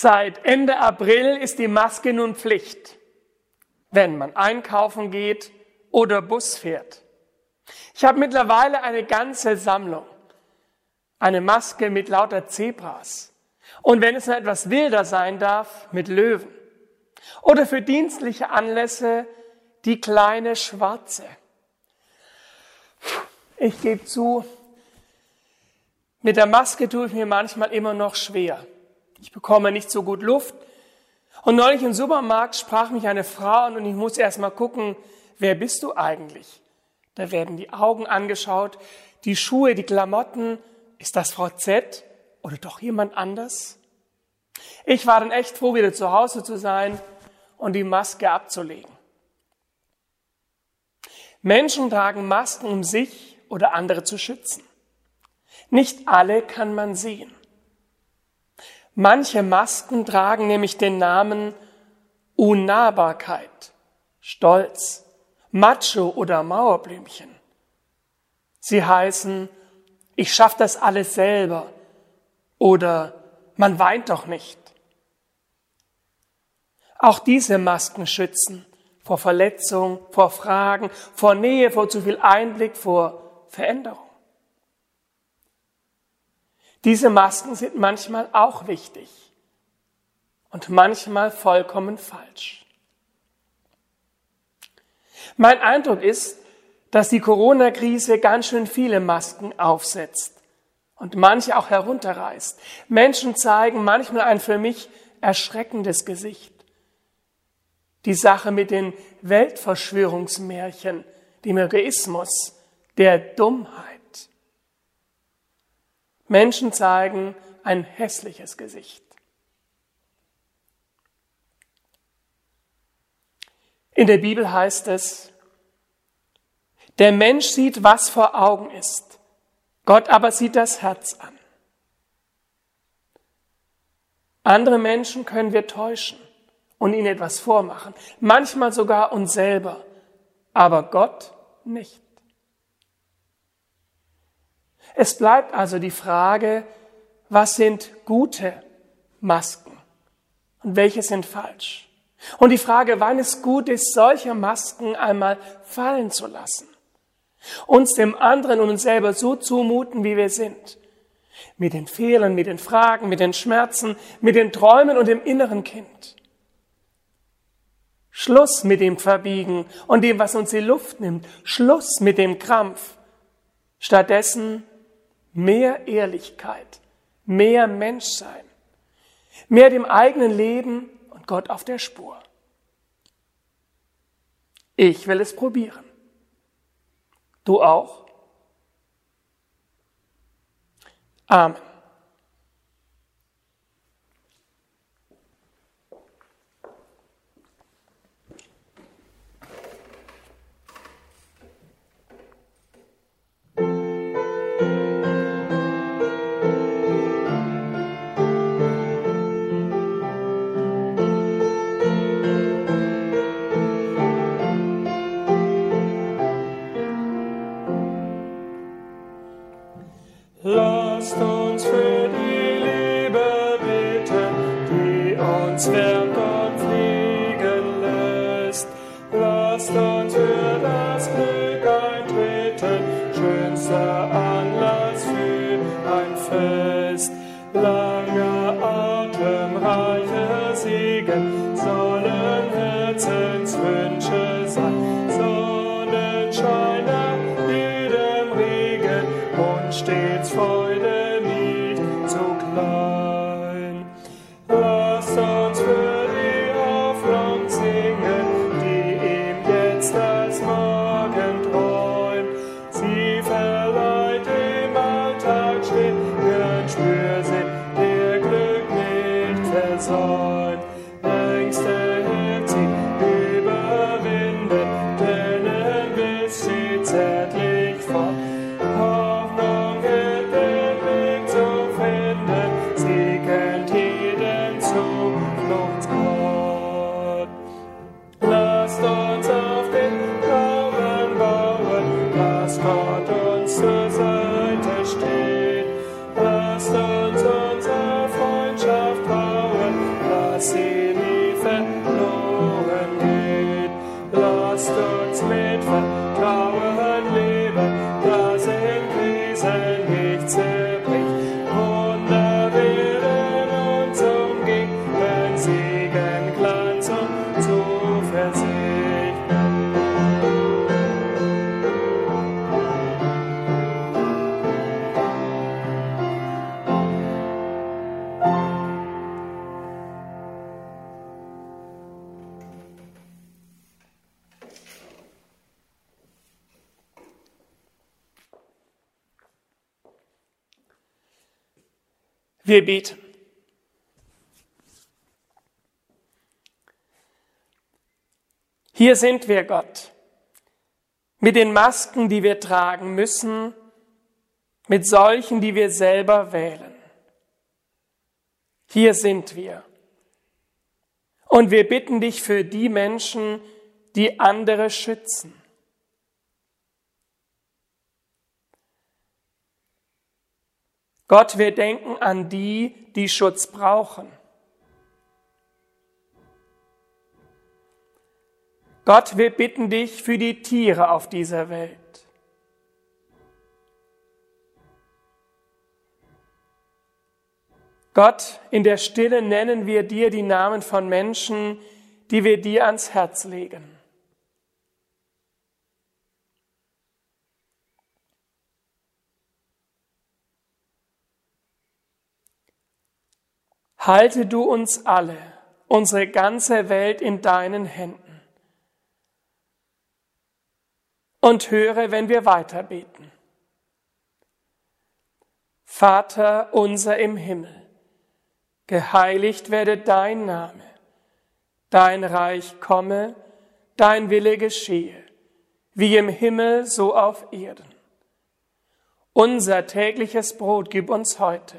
Seit Ende April ist die Maske nun Pflicht, wenn man einkaufen geht oder Bus fährt. Ich habe mittlerweile eine ganze Sammlung. Eine Maske mit lauter Zebras. Und wenn es noch etwas wilder sein darf, mit Löwen. Oder für dienstliche Anlässe die kleine schwarze. Ich gebe zu, mit der Maske tue ich mir manchmal immer noch schwer. Ich bekomme nicht so gut Luft. Und neulich im Supermarkt sprach mich eine Frau an und ich muss erst mal gucken, wer bist du eigentlich? Da werden die Augen angeschaut, die Schuhe, die Klamotten. Ist das Frau Z oder doch jemand anders? Ich war dann echt froh, wieder zu Hause zu sein und die Maske abzulegen. Menschen tragen Masken, um sich oder andere zu schützen. Nicht alle kann man sehen. Manche Masken tragen nämlich den Namen Unnahbarkeit, Stolz, Macho oder Mauerblümchen. Sie heißen, ich schaff das alles selber oder man weint doch nicht. Auch diese Masken schützen vor Verletzung, vor Fragen, vor Nähe, vor zu viel Einblick, vor Veränderung. Diese Masken sind manchmal auch wichtig und manchmal vollkommen falsch. Mein Eindruck ist, dass die Corona-Krise ganz schön viele Masken aufsetzt und manche auch herunterreißt. Menschen zeigen manchmal ein für mich erschreckendes Gesicht. Die Sache mit den Weltverschwörungsmärchen, dem Egoismus, der Dummheit. Menschen zeigen ein hässliches Gesicht. In der Bibel heißt es, der Mensch sieht, was vor Augen ist, Gott aber sieht das Herz an. Andere Menschen können wir täuschen und ihnen etwas vormachen, manchmal sogar uns selber, aber Gott nicht. Es bleibt also die Frage, was sind gute Masken und welche sind falsch? Und die Frage, wann es gut ist, solche Masken einmal fallen zu lassen. Uns dem anderen und uns selber so zumuten, wie wir sind. Mit den Fehlern, mit den Fragen, mit den Schmerzen, mit den Träumen und dem inneren Kind. Schluss mit dem Verbiegen und dem, was uns die Luft nimmt. Schluss mit dem Krampf. Stattdessen mehr Ehrlichkeit, mehr Menschsein, mehr dem eigenen Leben und Gott auf der Spur. Ich will es probieren. Du auch? Amen. stets vor. Wir beten. Hier sind wir, Gott, mit den Masken, die wir tragen müssen, mit solchen, die wir selber wählen. Hier sind wir. Und wir bitten dich für die Menschen, die andere schützen. Gott, wir denken an die, die Schutz brauchen. Gott, wir bitten dich für die Tiere auf dieser Welt. Gott, in der Stille nennen wir dir die Namen von Menschen, die wir dir ans Herz legen. Halte du uns alle, unsere ganze Welt in deinen Händen. und höre, wenn wir weiter beten. Vater unser im Himmel, geheiligt werde dein Name, dein Reich komme, dein Wille geschehe, wie im Himmel so auf Erden. Unser tägliches Brot gib uns heute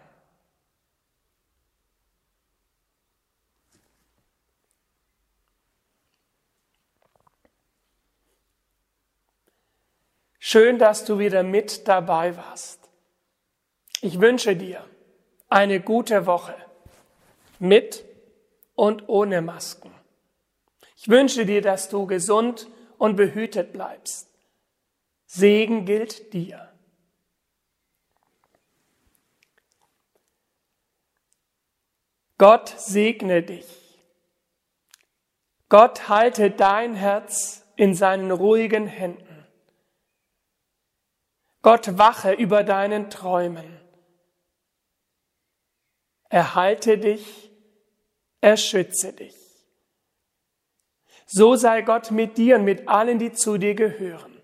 Schön, dass du wieder mit dabei warst. Ich wünsche dir eine gute Woche mit und ohne Masken. Ich wünsche dir, dass du gesund und behütet bleibst. Segen gilt dir. Gott segne dich. Gott halte dein Herz in seinen ruhigen Händen. Gott wache über deinen Träumen. Erhalte dich er schütze dich. So sei Gott mit dir und mit allen, die zu dir gehören.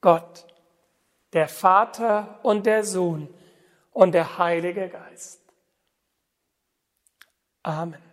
Gott, der Vater und der Sohn und der Heilige Geist. Amen.